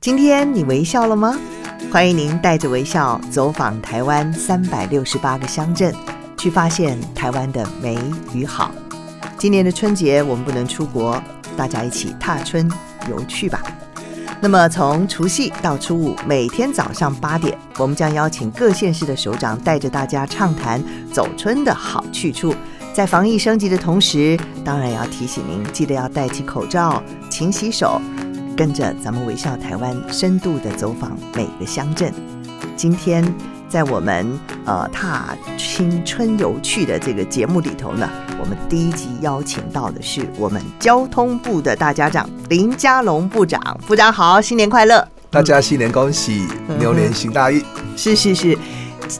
今天你微笑了吗？欢迎您带着微笑走访台湾三百六十八个乡镇，去发现台湾的美与好。今年的春节我们不能出国，大家一起踏春游去吧。那么从除夕到初五，每天早上八点，我们将邀请各县市的首长带着大家畅谈走春的好去处。在防疫升级的同时，当然要提醒您，记得要戴起口罩，勤洗手，跟着咱们微笑台湾，深度的走访每个乡镇。今天在我们呃踏青春游去的这个节目里头呢，我们第一集邀请到的是我们交通部的大家长林佳龙部长。部长好，新年快乐！大家新年恭喜，嗯、牛年行大运。是是是。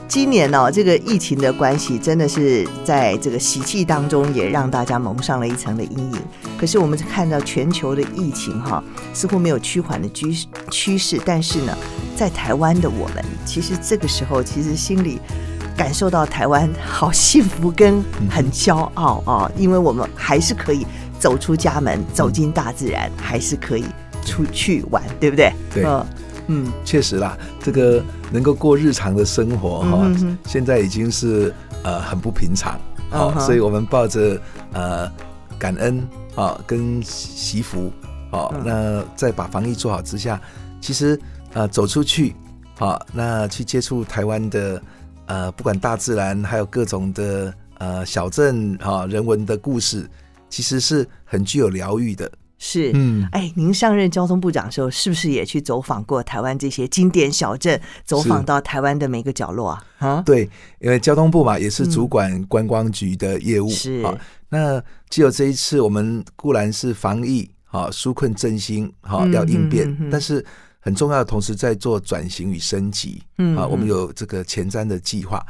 今年呢、哦，这个疫情的关系，真的是在这个喜气当中，也让大家蒙上了一层的阴影。可是我们看到全球的疫情哈，似乎没有趋缓的趋趋势。但是呢，在台湾的我们，其实这个时候其实心里感受到台湾好幸福跟很骄傲啊，因为我们还是可以走出家门，走进大自然，还是可以出去玩，对不对？对。嗯，确实啦，这个能够过日常的生活哈，现在已经是呃很不平常，好、嗯，所以我们抱着呃感恩啊跟惜福啊，那在把防疫做好之下，其实呃走出去啊，那去接触台湾的呃不管大自然，还有各种的呃小镇啊人文的故事，其实是很具有疗愈的。是，嗯，哎，您上任交通部长的时候，是不是也去走访过台湾这些经典小镇，走访到台湾的每个角落啊？啊，对，因为交通部嘛，也是主管观光局的业务，是啊。那只有这一次，我们固然是防疫，哈，纾困振兴，哈，要应变，但是很重要的同时，在做转型与升级，嗯，啊，我们有这个前瞻的计划。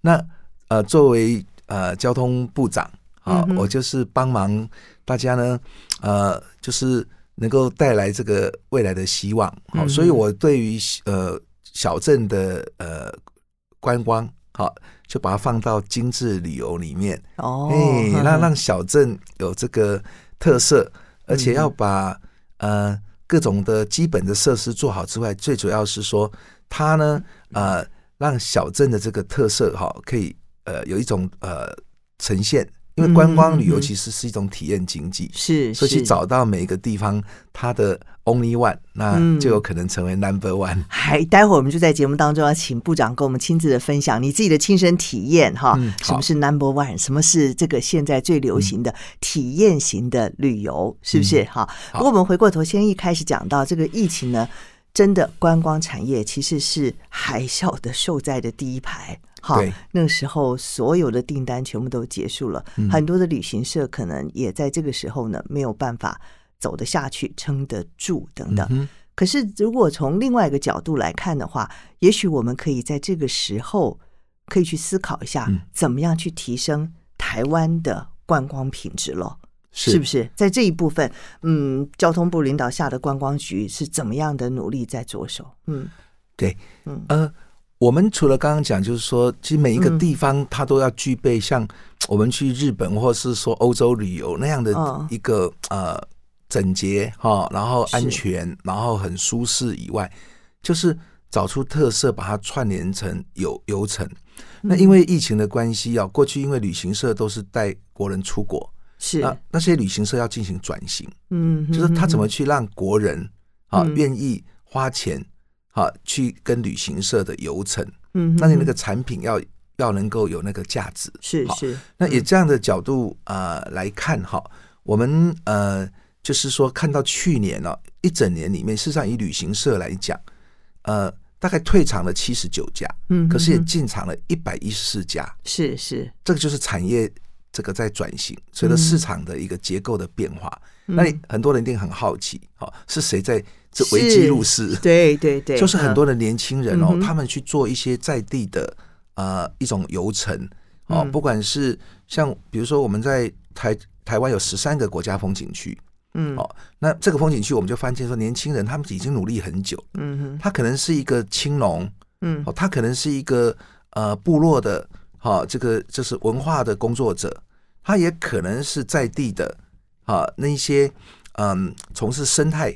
那呃，作为呃交通部长，啊，我就是帮忙。大家呢，呃，就是能够带来这个未来的希望，好、嗯，所以我对于呃小镇的呃观光，好，就把它放到精致旅游里面。哦，哎，让让小镇有这个特色，而且要把呃各种的基本的设施做好之外，最主要是说它呢，呃，让小镇的这个特色哈，可以呃有一种呃呈现。因为观光旅游其实是一种体验经济，是，所以去找到每一个地方它的 only one，那就有可能成为 number one。还，待会儿我们就在节目当中要请部长跟我们亲自的分享你自己的亲身体验哈，什么是 number one，什么是这个现在最流行的体验型的旅游，是不是？哈？不过我们回过头先一开始讲到这个疫情呢，真的观光产业其实是海啸的受灾的第一排。好，那个时候所有的订单全部都结束了，嗯、很多的旅行社可能也在这个时候呢没有办法走得下去、撑得住等等。嗯、可是如果从另外一个角度来看的话，也许我们可以在这个时候可以去思考一下，怎么样去提升台湾的观光品质了，是，是不是？在这一部分，嗯，交通部领导下的观光局是怎么样的努力在着手？嗯，对，嗯呃。我们除了刚刚讲，就是说，其实每一个地方它都要具备像我们去日本或是说欧洲旅游那样的一个呃整洁哈，然后安全，然后很舒适以外，就是找出特色，把它串联成游游程。那因为疫情的关系啊，过去因为旅行社都是带国人出国，是那那些旅行社要进行转型，嗯，就是他怎么去让国人啊愿意花钱。啊，去跟旅行社的游程，嗯，那你那个产品要要能够有那个价值，是是。那以这样的角度啊、呃、来看哈，我们呃就是说看到去年呢、哦、一整年里面，事实上以旅行社来讲，呃大概退场了七十九家，嗯，可是也进场了一百一十四家，是是。这个就是产业这个在转型，随着市场的一个结构的变化。那你很多人一定很好奇，哦，是谁在这危机入市？对对对，就是很多的年轻人哦，他们去做一些在地的呃一种游程哦，不管是像比如说我们在台台湾有十三个国家风景区，嗯，哦，那这个风景区我们就发现说，年轻人他们已经努力很久，嗯哼，他可能是一个青农，嗯，哦，他可能是一个呃部落的，哈，这个就是文化的工作者，他也可能是在地的。啊，那一些嗯从事生态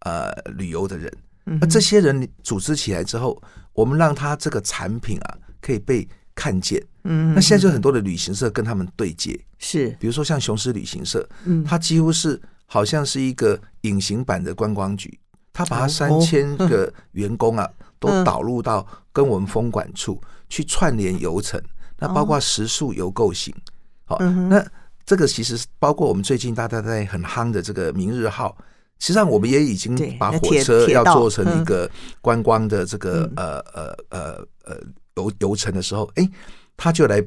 呃旅游的人，那这些人组织起来之后，我们让他这个产品啊可以被看见。嗯，那现在就很多的旅行社跟他们对接，是，比如说像雄狮旅行社，嗯，它几乎是好像是一个隐形版的观光局，他把他三千个 员工啊都导入到跟我们风管处去串联游程，那包括食宿游购行，好，那这个其实包括我们最近大家在很夯的这个明日号，实际上我们也已经把火车要做成一个观光的这个呃呃呃呃游游程的时候，哎。他就来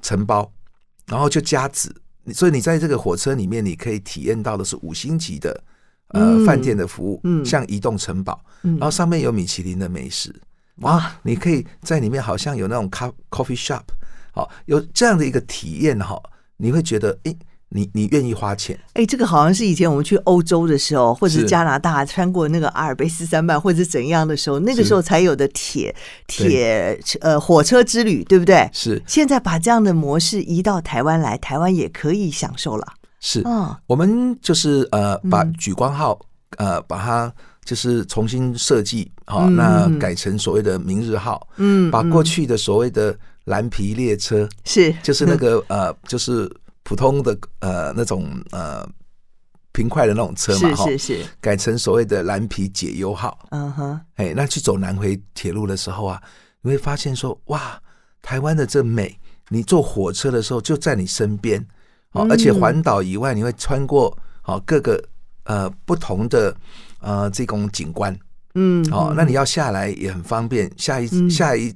承包，然后就加值，所以你在这个火车里面，你可以体验到的是五星级的呃饭店的服务，嗯，像移动城堡，然后上面有米其林的美食，哇，你可以在里面好像有那种咖 coffee shop，好，有这样的一个体验哈，你会觉得诶。你你愿意花钱？哎，这个好像是以前我们去欧洲的时候，或者加拿大穿过那个阿尔卑斯山脉，或者怎样的时候，那个时候才有的铁铁呃火车之旅，对不对？是。现在把这样的模式移到台湾来，台湾也可以享受了。是。嗯，我们就是呃把莒光号呃把它就是重新设计好，那改成所谓的明日号。嗯。把过去的所谓的蓝皮列车是，就是那个 呃就是。普通的呃那种呃平快的那种车嘛，是是是，改成所谓的蓝皮解忧号，嗯哼，哎，那去走南回铁路的时候啊，你会发现说哇，台湾的这美，你坐火车的时候就在你身边，哦，而且环岛以外，你会穿过哦各个呃不同的呃这种景观，嗯，哦，那你要下来也很方便，下一下一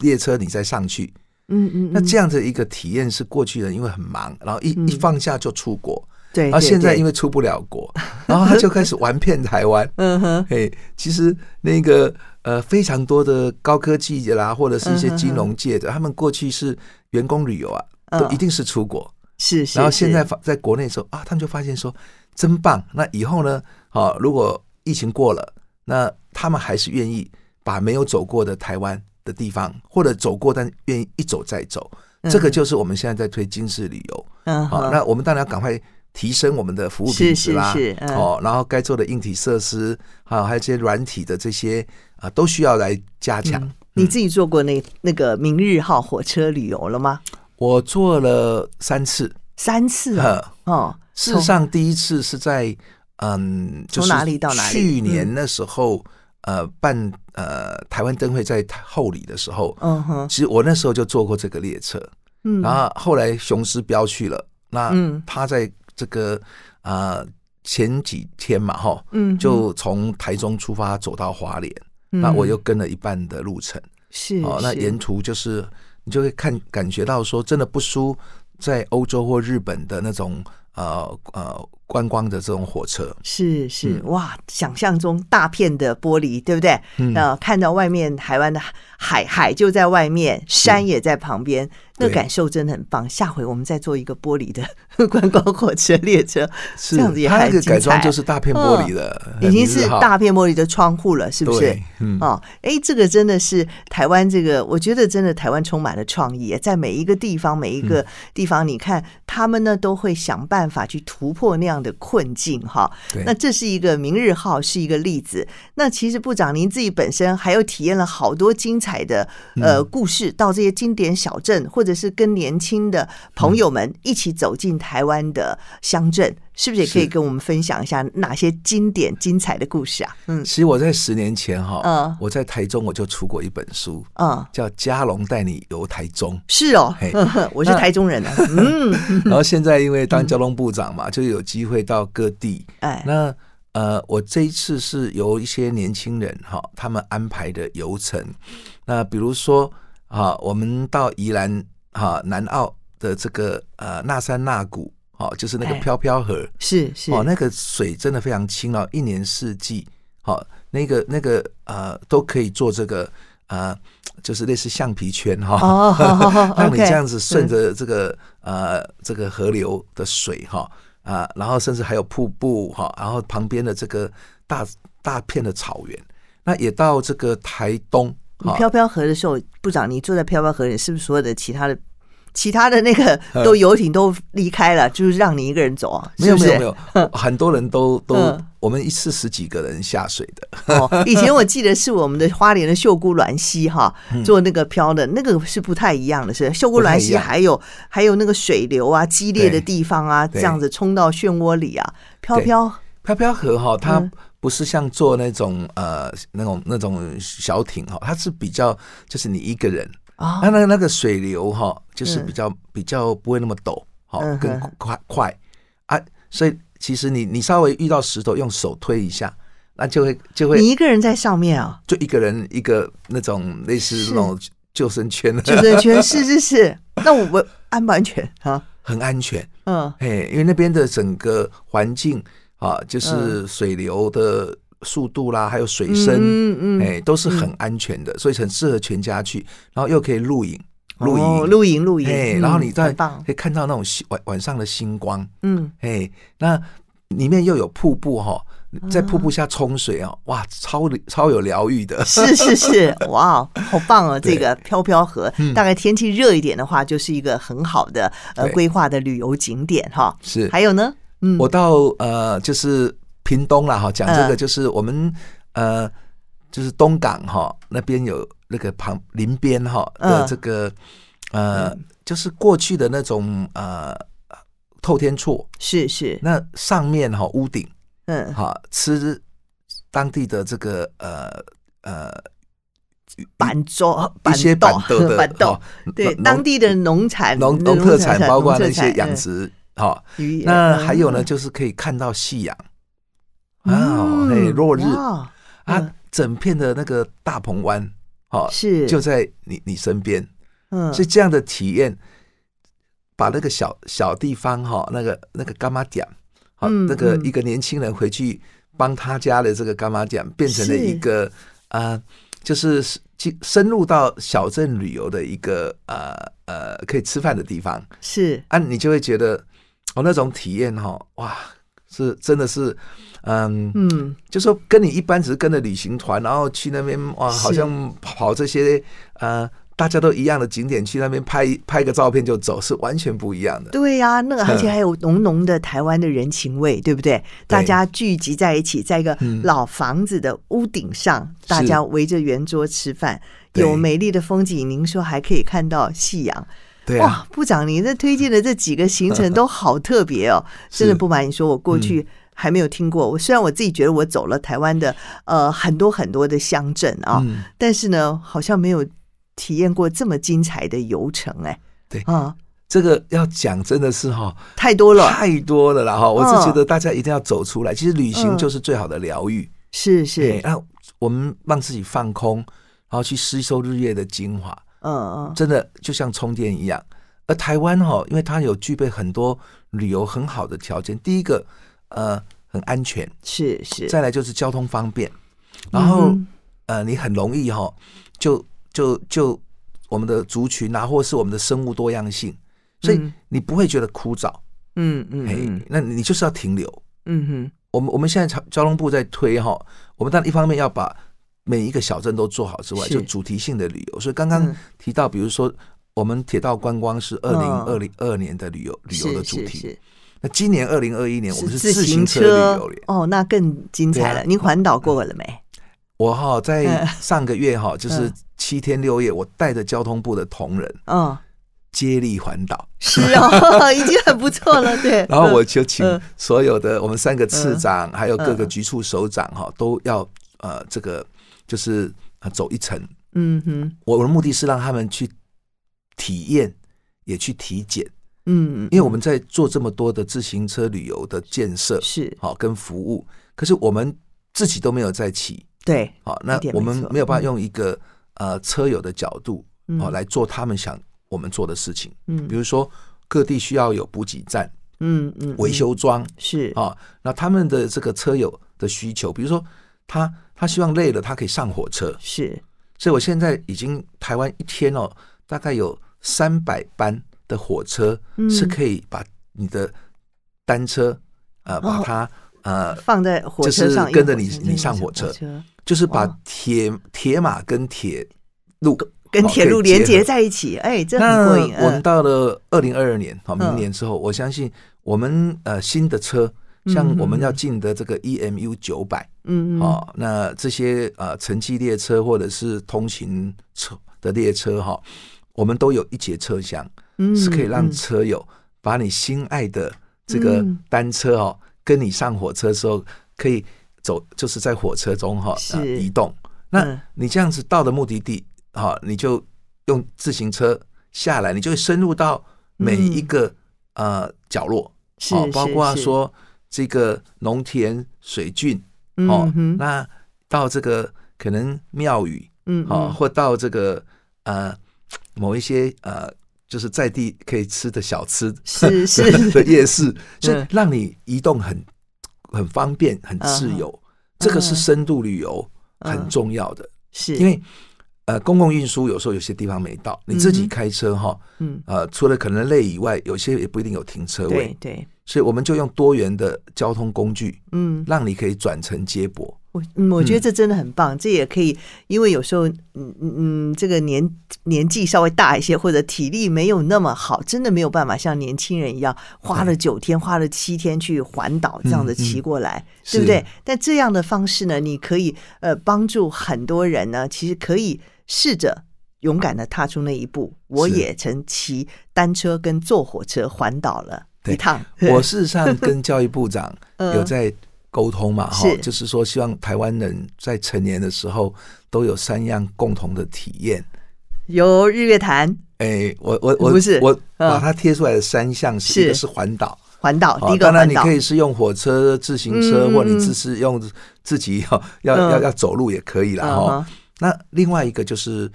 列车你再上去。嗯嗯，那这样的一个体验是过去人因为很忙，然后一一放假就出国，对，然后现在因为出不了国，然后他就开始玩遍台湾。嗯哼，嘿，其实那个呃非常多的高科技啦，或者是一些金融界的，他们过去是员工旅游啊，都一定是出国，是是，然后现在在国内的时候啊，他们就发现说真棒。那以后呢，好，如果疫情过了，那他们还是愿意把没有走过的台湾。的地方，或者走过，但愿意一走再走，这个就是我们现在在推精致旅游。嗯，好，那我们当然要赶快提升我们的服务品质啦。是是是，哦，然后该做的硬体设施，还有还有这些软体的这些啊，都需要来加强。你自己做过那那个明日号火车旅游了吗？我做了三次，三次啊。哦，事实上第一次是在嗯，从哪里到哪里？去年那时候。呃，办呃台湾灯会在后里的时候，嗯哼，其实我那时候就坐过这个列车，嗯，然后后来雄狮飙去了，那他在这个呃前几天嘛，哈，嗯，就从台中出发走到花莲，那我又跟了一半的路程，是哦，那沿途就是你就会看感觉到说，真的不输在欧洲或日本的那种呃呃。观光的这种火车。是是。哇，想象中大片的玻璃，对不对？嗯，那看到外面台湾的海，海就在外面，山也在旁边。那感受真的很棒，下回我们再做一个玻璃的 观光火车列车，这样子也还精彩。改装就是大片玻璃的，已经是大片玻璃的窗户了，是不是？嗯，哦，哎，这个真的是台湾，这个我觉得真的台湾充满了创意，在每一个地方，每一个地方，你看他们呢都会想办法去突破那样的困境，哈。那这是一个明日号，是一个例子。那其实部长您自己本身还有体验了好多精彩的呃故事，到这些经典小镇或者。是跟年轻的朋友们一起走进台湾的乡镇，是不是也可以跟我们分享一下哪些经典精彩的故事啊？嗯，其实我在十年前哈，嗯，我在台中我就出过一本书，嗯，叫《嘉龙带你游台中》。是哦，我是台中人啊，嗯。然后现在因为当交通部长嘛，就有机会到各地。哎，那呃，我这一次是由一些年轻人哈，他们安排的游程。那比如说啊，我们到宜兰。哈，南澳的这个呃那山那谷，哦，就是那个飘飘河，是是哦，那个水真的非常清哦，一年四季，好，那个那个呃都可以做这个呃，就是类似橡皮圈哈，让你这样子顺着 这个呃这个河流的水哈啊，然后甚至还有瀑布哈，然后旁边的这个大大片的草原，那也到这个台东。你飘飘河的时候，部长，你坐在飘飘河里，是不是所有的其他的其他的那个 都游艇都离开了，就是让你一个人走啊？没有没有没有，很多人都都我们一次十几个人下水的。哦，以前我记得是我们的花莲的秀姑峦溪哈，做那个漂的那个是不太一样的，是秀姑峦溪还有还有那个水流啊激烈的地方啊，这样子冲到漩涡里啊，飘飘。飘飘河哈，它不是像坐那种呃那种那种小艇哈，它是比较就是你一个人。啊，那那那个水流哈，就是比较、嗯、比较不会那么陡，好，更快快啊，所以其实你你稍微遇到石头，用手推一下，那就会就会。你一个人在上面啊？就一个人一个那种类似那种救生圈的。救生圈是 是是，那我们安不安全啊？很安全，嗯，嘿，因为那边的整个环境啊，就是水流的。速度啦，还有水深，嗯嗯，哎，都是很安全的，所以很适合全家去，然后又可以露营，露营，露营，露营，哎，然后你再可以看到那种晚晚上的星光，嗯，哎，那里面又有瀑布哈，在瀑布下冲水啊，哇，超超有疗愈的，是是是，哇，好棒哦！这个飘飘河，大概天气热一点的话，就是一个很好的呃规划的旅游景点哈。是，还有呢，嗯，我到呃就是。屏东啦哈，讲这个就是我们呃，就是东港哈那边有那个旁林边哈的这个呃，就是过去的那种呃透天厝，是是，那上面哈屋顶，嗯，哈吃当地的这个呃呃板桌一些板豆的 板豆，对当地的农产农农特产，包括那些养殖哈，那还有呢，就是可以看到夕阳。啊，嘿，落日。啊，整片的那个大鹏湾，哦，是。就在你你身边，嗯，所以这样的体验，把那个小小地方哈，那个那个干妈讲，好，那个一个年轻人回去帮他家的这个干妈讲，变成了一个啊，就是进深入到小镇旅游的一个呃呃可以吃饭的地方，是。啊，你就会觉得哦，那种体验哈，哇，是真的是。嗯嗯，就说跟你一般只是跟着旅行团，然后去那边哇，好像跑这些呃大家都一样的景点，去那边拍拍个照片就走，是完全不一样的。对呀、啊，那个而且还有浓浓的台湾的人情味，对不对？大家聚集在一起，在一个老房子的屋顶上，大家围着圆桌吃饭，有美丽的风景。您说还可以看到夕阳，对哇，部长，您这推荐的这几个行程 都好特别哦，真的不瞒你说，我过去。还没有听过。我虽然我自己觉得我走了台湾的呃很多很多的乡镇啊，嗯、但是呢，好像没有体验过这么精彩的游程哎。对啊，这个要讲真的是哈太多了，太多了啦哈！我是觉得大家一定要走出来。其实旅行就是最好的疗愈，是是。那我们让自己放空，然后去吸收日月的精华。嗯嗯，真的就像充电一样。而台湾哈，因为它有具备很多旅游很好的条件。第一个。呃，很安全，是是。再来就是交通方便，然后、嗯、呃，你很容易哈，就就就我们的族群啊，或是我们的生物多样性，所以你不会觉得枯燥。嗯嗯，哎，那你就是要停留。嗯哼，我们我们现在交通部在推哈，我们当然一方面要把每一个小镇都做好之外，就主题性的旅游。所以刚刚提到，比如说我们铁道观光是二零二零二年的旅游、哦、旅游的主题。那今年二零二一年，我们是自行车旅游哦，那更精彩了。您环岛过了没？我哈在上个月哈，就 是七天六夜，我带着交通部的同仁，嗯，接力环岛，是哦，已经很不错了。对，然后我就请所有的我们三个次长，还有各个局处首长哈，都要呃这个就是走一程。嗯哼，我的目的是让他们去体验，也去体检。嗯，因为我们在做这么多的自行车旅游的建设是。好跟服务，可是我们自己都没有在骑，对，好，那我们没有办法用一个呃车友的角度哦来做他们想我们做的事情，嗯，比如说各地需要有补给站，嗯嗯，维修桩是。啊，那他们的这个车友的需求，比如说他他希望累了他可以上火车，是，所以我现在已经台湾一天哦大概有三百班。的火车是可以把你的单车，呃，把它呃放在火车上，就是跟着你你上火车，就是把铁铁马跟铁路跟铁路连接在一起，哎，这很过瘾。我们到了二零二二年，好，明年之后，我相信我们呃新的车，像我们要进的这个 EMU 九百，嗯，好，那这些呃城际列车或者是通勤车的列车哈，我们都有一节车厢，是可以让车友把你心爱的这个单车哦，跟你上火车的时候可以走，就是在火车中哈移动。那你这样子到的目的地。哈，你就用自行车下来，你就会深入到每一个、嗯、呃角落，哦，包括说这个农田水郡，哦，嗯、那到这个可能庙宇，嗯，哦，或到这个呃某一些呃就是在地可以吃的小吃，是是。的夜市，就让你移动很很方便，很自由。嗯、这个是深度旅游很重要的，是。因为。呃，公共运输有时候有些地方没到，你自己开车哈，嗯，呃，除了可能累以外，有些也不一定有停车位，对，对，所以我们就用多元的交通工具，嗯，让你可以转乘接驳。我我觉得这真的很棒，嗯、这也可以，因为有时候，嗯嗯嗯，这个年年纪稍微大一些，或者体力没有那么好，真的没有办法像年轻人一样花了九天、花了七天去环岛这样的骑过来，嗯嗯、对不对？但这样的方式呢，你可以呃帮助很多人呢，其实可以。试着勇敢的踏出那一步，我也曾骑单车跟坐火车环岛了一趟。我事实上 跟教育部长有在沟通嘛，哈、嗯，就是说希望台湾人在成年的时候都有三样共同的体验，由日月潭。哎，我我我不是。我把它贴出来的三项是一个是环岛，环岛第一个当然你可以是用火车、自行车，嗯、或你只是用自己要要要要走路也可以了哈。嗯那另外一个就是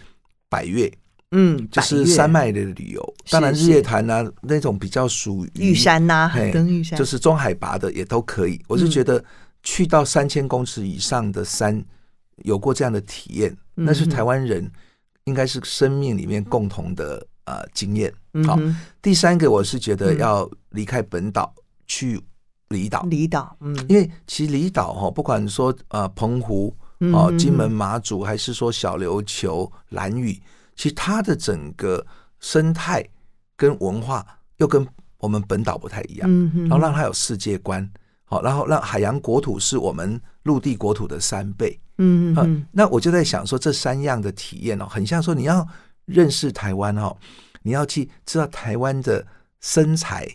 百岳，嗯，就是山脉的旅游。当然，日月潭啊，那种比较属于玉山呐，登玉山，就是中海拔的也都可以。我是觉得去到三千公尺以上的山，有过这样的体验，那是台湾人应该是生命里面共同的呃经验。好，第三个我是觉得要离开本岛去离岛，离岛，嗯，因为其实离岛哈，不管说呃澎湖。哦，金门、马祖，还是说小琉球、兰屿，其实它的整个生态跟文化又跟我们本岛不太一样。然后让它有世界观，好，然后让海洋国土是我们陆地国土的三倍。嗯嗯，那我就在想说，这三样的体验哦，很像说你要认识台湾哦，你要去知道台湾的身材，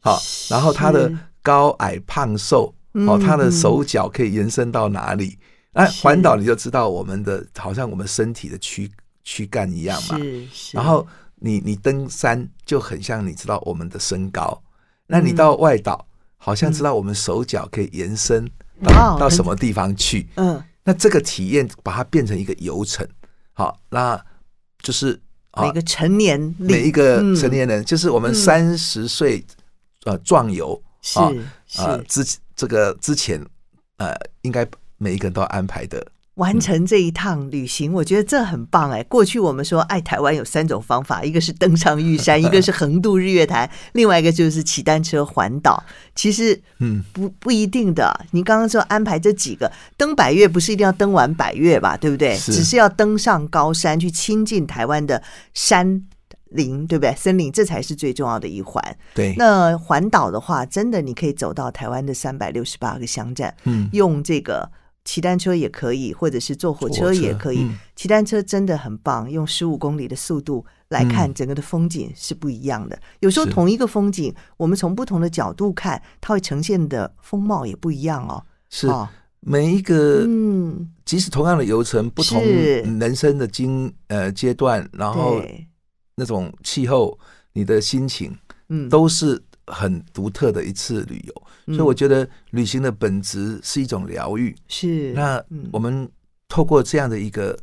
好，然后它的高矮胖瘦，哦，它的手脚可以延伸到哪里？哎，环岛你就知道我们的好像我们身体的躯躯干一样嘛。是是。然后你你登山就很像你知道我们的身高。那你到外岛，好像知道我们手脚可以延伸到到什么地方去。嗯。那这个体验把它变成一个游程，好，那就是每个成年每一个成年人，就是我们三十岁呃壮游是啊之这个之前呃应该。每一个人都要安排的完成这一趟旅行，我觉得这很棒哎。过去我们说爱台湾有三种方法，一个是登上玉山，一个是横渡日月潭，另外一个就是骑单车环岛。其实，嗯，不不一定的。你刚刚说安排这几个登百岳，不是一定要登完百岳吧？对不对？是只是要登上高山，去亲近台湾的山林，对不对？森林，这才是最重要的一环。对。那环岛的话，真的你可以走到台湾的三百六十八个乡镇，嗯，用这个。骑单车也可以，或者是坐火车也可以。骑单车真的很棒，用十五公里的速度来看整个的风景是不一样的。有时候同一个风景，我们从不同的角度看，它会呈现的风貌也不一样哦。是。每一个，嗯，即使同样的游程，不同人生的经呃阶段，然后那种气候，你的心情，嗯，都是很独特的一次旅游。所以我觉得旅行的本质是一种疗愈，是。那我们透过这样的一个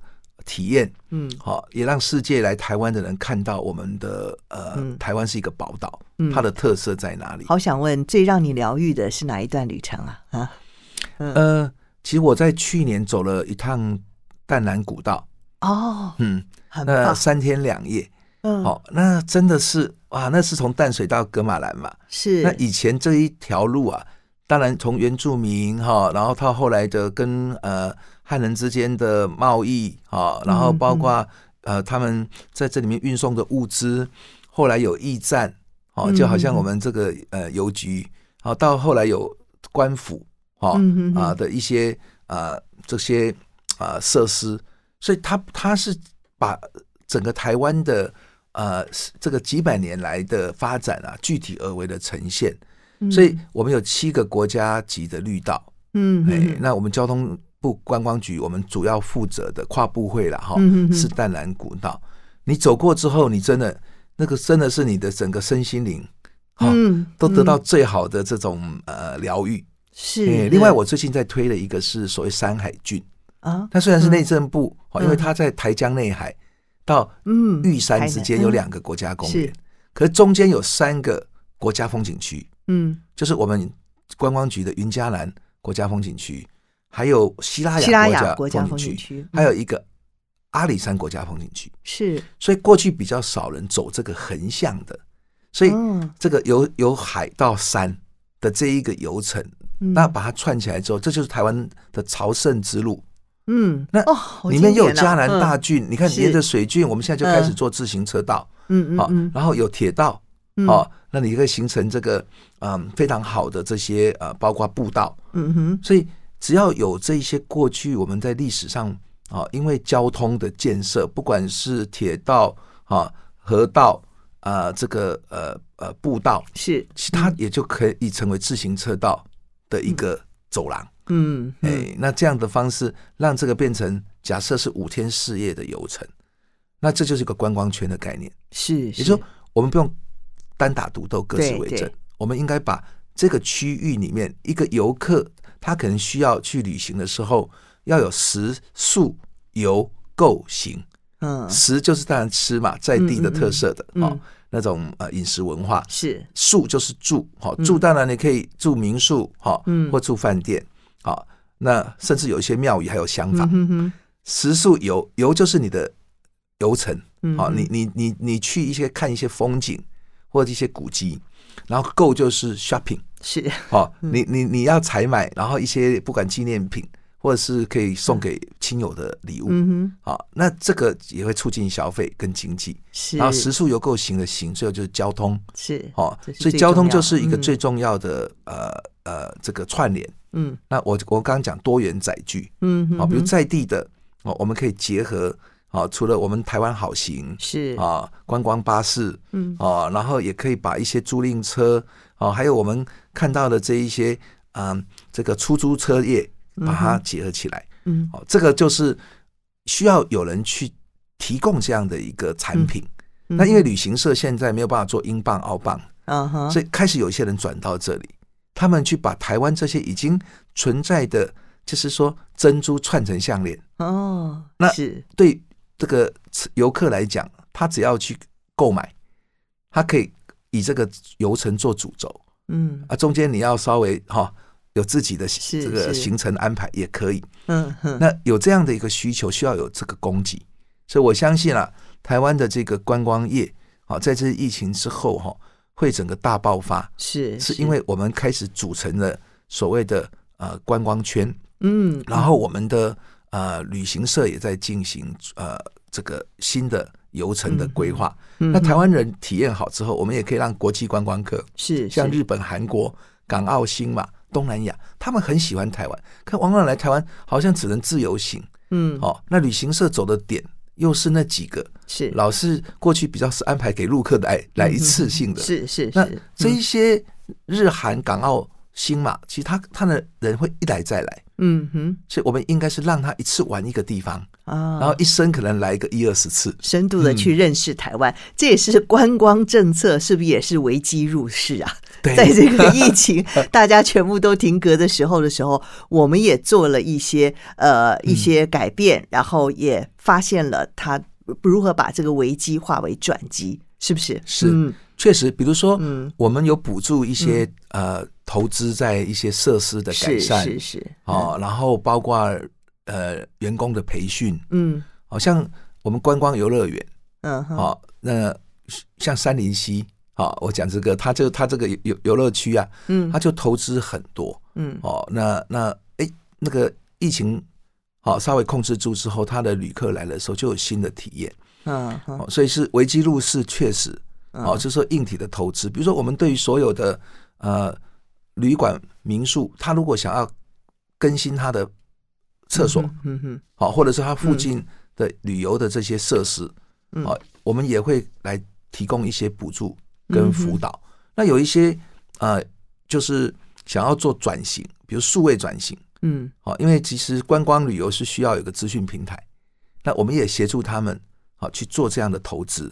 体验，嗯，好，也让世界来台湾的人看到我们的呃，台湾是一个宝岛，它的特色在哪里？好想问，最让你疗愈的是哪一段旅程啊？啊，呃，其实我在去年走了一趟淡南古道，哦，嗯，那三天两夜。嗯，好，那真的是哇，那是从淡水到格马兰嘛？是。那以前这一条路啊，当然从原住民哈，然后到后来的跟呃汉人之间的贸易哈，然后包括呃，他们在这里面运送的物资，后来有驿站，哦，就好像我们这个呃邮局，好，到后来有官府，哦啊的一些啊这些啊设施，所以他他是把整个台湾的呃这个几百年来的发展啊，具体而为的呈现。所以我们有七个国家级的绿道，嗯，哎，那我们交通部观光局，我们主要负责的跨部会了哈，是淡蓝古道。你走过之后，你真的那个真的是你的整个身心灵，哈，都得到最好的这种呃疗愈。是。另外，我最近在推的一个是所谓山海郡啊，它虽然是内政部，因为它在台江内海到嗯玉山之间有两个国家公园，可是中间有三个国家风景区。嗯，就是我们观光局的云嘉南国家风景区，还有西拉雅国家风景区，还有一个阿里山国家风景区。是，所以过去比较少人走这个横向的，所以这个由由海到山的这一个游程，那把它串起来之后，这就是台湾的朝圣之路。嗯，那里面又有嘉南大郡，你看沿着水郡，我们现在就开始做自行车道。嗯。嗯，好，然后有铁道。哦，那你可以形成这个嗯非常好的这些呃，包括步道，嗯哼，所以只要有这一些过去我们在历史上啊，因为交通的建设，不管是铁道啊、河道啊，这个呃呃步道是，其他也就可以成为自行车道的一个走廊，嗯，哎，那这样的方式让这个变成假设是五天四夜的游程，那这就是一个观光圈的概念，是，也就我们不用。单打独斗，各自为政。我们应该把这个区域里面一个游客，他可能需要去旅行的时候，要有食宿游购行。嗯，食就是当然吃嘛，在地的特色的哦，那种呃饮食文化。是。宿就是住，好住当然你可以住民宿，好，或住饭店，好，那甚至有一些庙宇还有厢房。食宿游游就是你的游程，好，你你你你去一些看一些风景。或者一些古迹，然后购就是 shopping，是。哦，你你你要采买，然后一些不管纪念品，或者是可以送给亲友的礼物，嗯哼，好，那这个也会促进消费跟经济，是，然后食宿游购行的行，最后就是交通，是哦，所以交通就是一个最重要的呃呃这个串联，嗯，那我我刚刚讲多元载具，嗯，好，比如在地的哦，我们可以结合。啊，除了我们台湾好行是。啊，观光巴士，嗯。啊，然后也可以把一些租赁车啊，还有我们看到的这一些啊，这个出租车业，把它结合起来，嗯，哦，这个就是需要有人去提供这样的一个产品。那因为旅行社现在没有办法做英镑、澳镑，嗯哼，所以开始有一些人转到这里，他们去把台湾这些已经存在的，就是说珍珠串成项链哦，那是。对。这个游客来讲，他只要去购买，他可以以这个游程做主轴，嗯。啊，中间你要稍微哈、哦、有自己的这个行程安排也可以，嗯哼，那有这样的一个需求，需要有这个供给，所以我相信啊，台湾的这个观光业啊，在这疫情之后哈，会整个大爆发，是是因为我们开始组成了所谓的呃观光圈，嗯，然后我们的。呃，旅行社也在进行呃这个新的游程的规划。嗯嗯、那台湾人体验好之后，我们也可以让国际观光客是像日本、韩国、港澳、新马、东南亚，他们很喜欢台湾。可往往来台湾好像只能自由行，嗯，哦，那旅行社走的点又是那几个，是老是过去比较是安排给陆客来、嗯、来一次性的，是是是。那这一些日韩、港澳、新马，其实他他的人会一来再来。嗯哼，所以我们应该是让他一次玩一个地方啊，然后一生可能来个一二十次，深度的去认识台湾。这也是观光政策，是不是也是危机入市啊？对，在这个疫情 大家全部都停格的时候的时候，我们也做了一些呃一些改变，然后也发现了他如何把这个危机化为转机，是不是？是，确实，比如说，嗯。我们有补助一些呃。投资在一些设施的改善，是是。是，哦，然后包括呃员工的培训，嗯，好像我们观光游乐园，嗯，好，那像三林溪，好，我讲这个，他就他这个游游乐区啊，嗯，他就投资很多，嗯，哦，那那哎，那个疫情好稍微控制住之后，他的旅客来的时候就有新的体验，嗯，嗯所以是危机入市确实，哦，就是说硬体的投资，比如说我们对于所有的呃旅馆民宿，他如果想要更新他的厕所，嗯哼，好，或者是他附近的旅游的这些设施，嗯，我们也会来提供一些补助跟辅导。那有一些呃，就是想要做转型，比如数位转型，嗯，好，因为其实观光旅游是需要有个资讯平台，那我们也协助他们好去做这样的投资，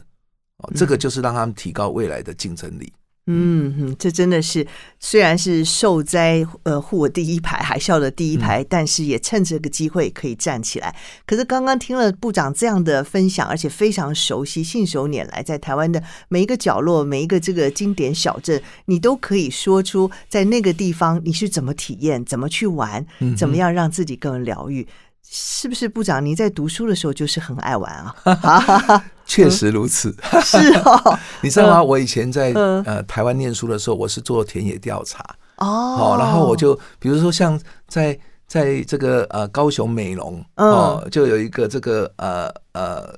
哦，这个就是让他们提高未来的竞争力。嗯哼，这真的是虽然是受灾呃护我第一排海啸的第一排，嗯、但是也趁这个机会可以站起来。可是刚刚听了部长这样的分享，而且非常熟悉，信手拈来，在台湾的每一个角落，每一个这个经典小镇，你都可以说出在那个地方你是怎么体验、怎么去玩、怎么样让自己更疗愈。是不是部长？您在读书的时候就是很爱玩啊？确实如此，是哦。你知道吗？我以前在呃台湾念书的时候，我是做田野调查哦。然后我就比如说像在在这个呃高雄美浓哦，就有一个这个呃呃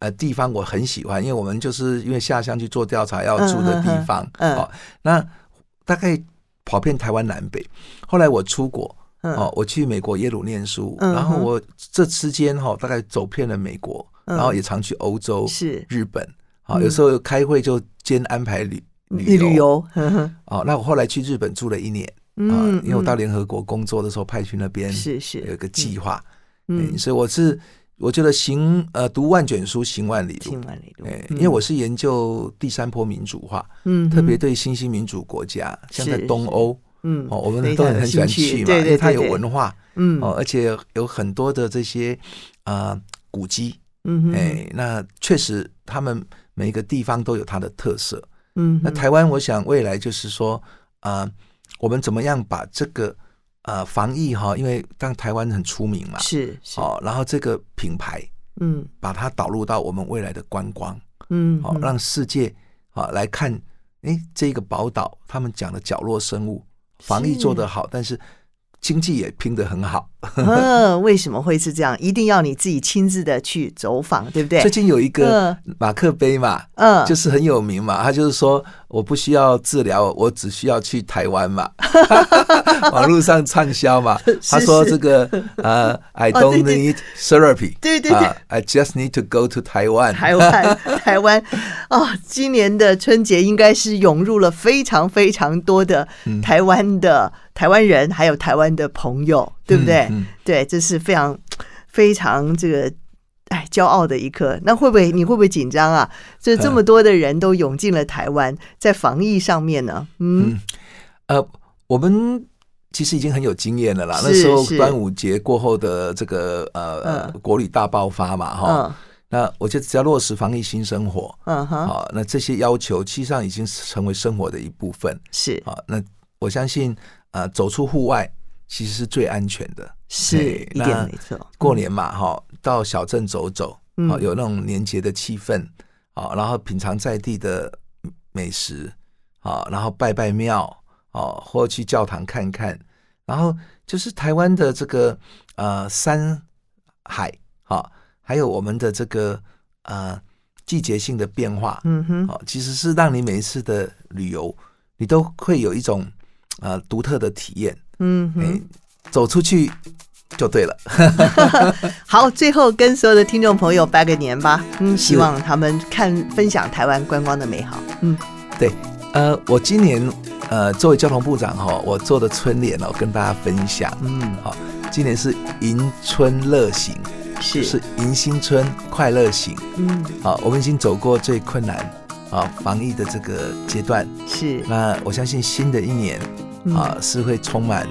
呃地方我很喜欢，因为我们就是因为下乡去做调查要住的地方哦。那大概跑遍台湾南北，后来我出国。哦，我去美国耶鲁念书，然后我这之间哈大概走遍了美国，然后也常去欧洲、是。日本，啊，有时候开会就兼安排旅旅旅游。哦，那我后来去日本住了一年，啊，因为我到联合国工作的时候派去那边，是是有一个计划，嗯，所以我是我觉得行呃读万卷书行万里路，行万里路，哎，因为我是研究第三波民主化，嗯，特别对新兴民主国家，像在东欧。嗯，哦，我们都很喜欢去嘛，因为它有文化，嗯，哦，而且有很多的这些啊古迹，嗯，哎，那确实他们每一个地方都有它的特色，嗯，那台湾，我想未来就是说啊，我们怎么样把这个呃防疫哈，因为当台湾很出名嘛，是，哦，然后这个品牌，嗯，把它导入到我们未来的观光，嗯，好，让世界啊来看，哎，这个宝岛他们讲的角落生物。防疫做得好，但是经济也拼得很好。嗯，为什么会是这样？一定要你自己亲自的去走访，对不对？最近有一个马克杯嘛，嗯，就是很有名嘛。他就是说，我不需要治疗，我只需要去台湾嘛。网络上畅销嘛。他说这个呃，I don't need therapy。对对对，I just need to go to Taiwan。台湾，台湾哦，今年的春节应该是涌入了非常非常多的台湾的。台湾人还有台湾的朋友，对不对？嗯嗯、对，这是非常非常这个哎骄傲的一刻。那会不会你会不会紧张啊？这这么多的人都涌进了台湾，在防疫上面呢？嗯，嗯呃，我们其实已经很有经验了啦。那时候端午节过后的这个呃、嗯、国旅大爆发嘛，哈、嗯。那我觉得只要落实防疫新生活，嗯哼，好，那这些要求其实上已经成为生活的一部分。是啊，那我相信。啊，走出户外其实是最安全的，是一点没错。过年嘛，哈，到小镇走走，好有那种年节的气氛，好，然后品尝在地的美食，好，然后拜拜庙，哦，或去教堂看看，然后就是台湾的这个呃山海，好，还有我们的这个呃季节性的变化，嗯哼，好，其实是让你每一次的旅游，你都会有一种。呃，独特的体验，嗯哼、欸，走出去就对了。好，最后跟所有的听众朋友拜个年吧，嗯，希望他们看分享台湾观光的美好。嗯，对，呃，我今年呃作为交通部长哈，我做的春联哦，跟大家分享，嗯，好，今年是迎春乐行，是。是迎新春快乐行，嗯，好，我们已经走过最困难啊防疫的这个阶段，是，那我相信新的一年。啊，是会充满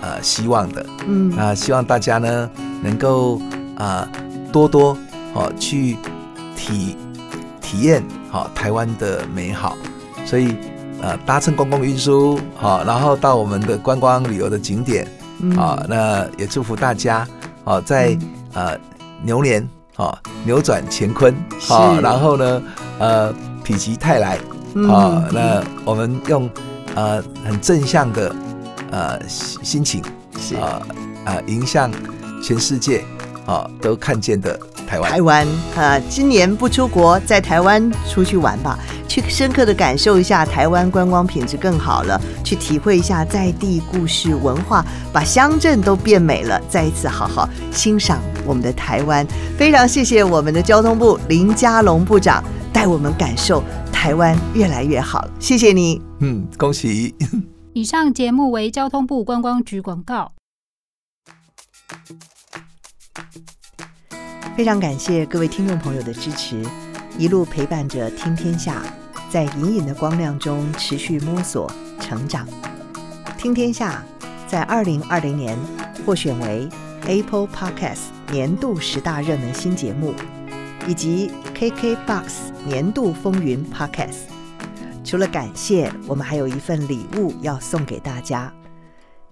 呃希望的。嗯，啊，希望大家呢能够啊多多好去体体验好台湾的美好。所以呃搭乘公共运输好，然后到我们的观光旅游的景点啊，那也祝福大家好在呃牛年啊扭转乾坤好，然后呢呃否极泰来啊，那我们用。呃，很正向的呃心情，是啊啊，迎向全世界啊都看见的台湾。台湾啊，今年不出国，在台湾出去玩吧，去深刻的感受一下台湾观光品质更好了，去体会一下在地故事文化，把乡镇都变美了。再一次好好欣赏我们的台湾。非常谢谢我们的交通部林佳龙部长带我们感受台湾越来越好。谢谢你，嗯，恭喜。以上节目为交通部观光局广告。非常感谢各位听众朋友的支持，一路陪伴着听天下，在隐隐的光亮中持续摸索成长。听天下在二零二零年获选为 Apple Podcast 年度十大热门新节目，以及 KKBOX 年度风云 Podcast。除了感谢，我们还有一份礼物要送给大家。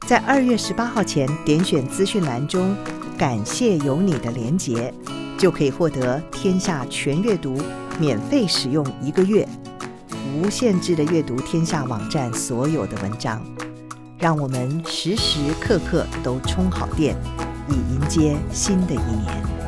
在二月十八号前点选资讯栏中“感谢有你”的连结，就可以获得天下全阅读免费使用一个月，无限制的阅读天下网站所有的文章。让我们时时刻刻都充好电，以迎接新的一年。